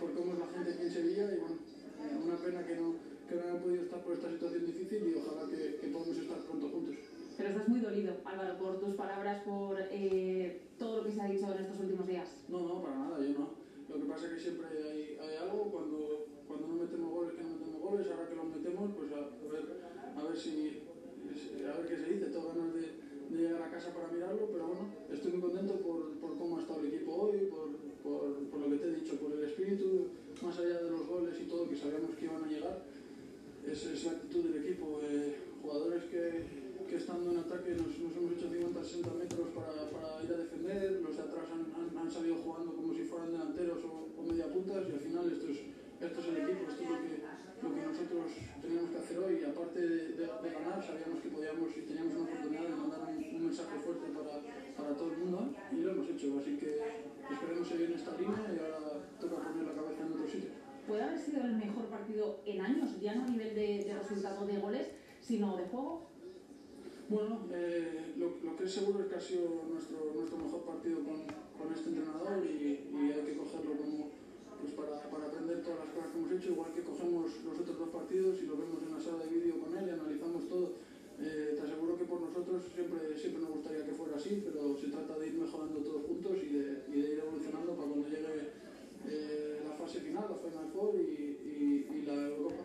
por cómo es la gente aquí en Sevilla y bueno, eh, una pena que no, que no hayan podido estar por esta situación difícil y ojalá que, que podamos estar pronto juntos. Pero estás muy dolido, Álvaro, por tus palabras, por eh, todo lo que se ha dicho en estos últimos días. No, no, para nada, yo no. Lo que pasa es que siempre hay, hay algo, cuando, cuando no metemos goles, que no metemos goles, ahora que los metemos, pues a, ver, a ver si, a ver qué se dice, tengo ganas de, llegar a casa para mirarlo, pero bueno, estoy muy contento por, por cómo ha estado el equipo hoy, por, por, lo que te he dicho, por el espíritu, más allá de los goles y todo, que sabíamos que iban a llegar, es la actitud del equipo, eh, jugadores que, estando en ataque nos, hemos hecho 50-60 metros para, para ir a defender, los de atrás han, han, salido jugando como si fueran delanteros o, o media puntas y al final esto es, esto es el equipo, esto es lo que, lo que nosotros teníamos que hacer hoy y aparte de, ganar sabíamos que podíamos y teníamos una oportunidad de mandar un, mensaje fuerte para, para todo el mundo y lo hemos hecho, así que esperemos seguir en esta línea y ahora toca poner la cabeza en otro sitio. Puede haber sido el mejor partido en años, ya no a nivel de resultado de goles, sino de juego. Bueno, eh, lo, lo que es seguro es que ha sido nuestro, nuestro mejor partido con, con este entrenador y, y hay que cogerlo como pues para, para aprender todas las cosas que hemos hecho, igual que cogemos los otros dos partidos y lo vemos en la sala de vídeo con él y analizamos todo. Eh, te aseguro que por nosotros siempre, siempre nos gustaría que fuera así, pero se trata de ir mejorando todos juntos y de, y de ir evolucionando para cuando llegue eh, la fase final, la Final Four y, y, y la Eurocopa.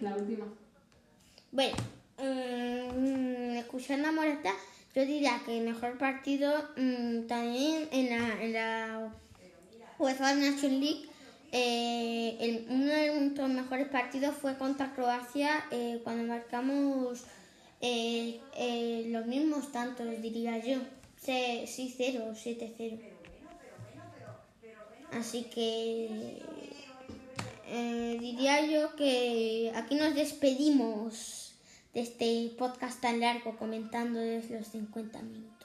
La última. Bueno, mm, escuchando a Morata, yo diría que el mejor partido mm, también en la, en la UEFA Nation League. eh, uno de nuestros mejores partidos fue contra Croacia eh, cuando marcamos eh, eh, los mismos tantos, diría yo. 6-0, 7-0. Así que eh, diría yo que aquí nos despedimos de este podcast tan largo comentando desde los 50 minutos.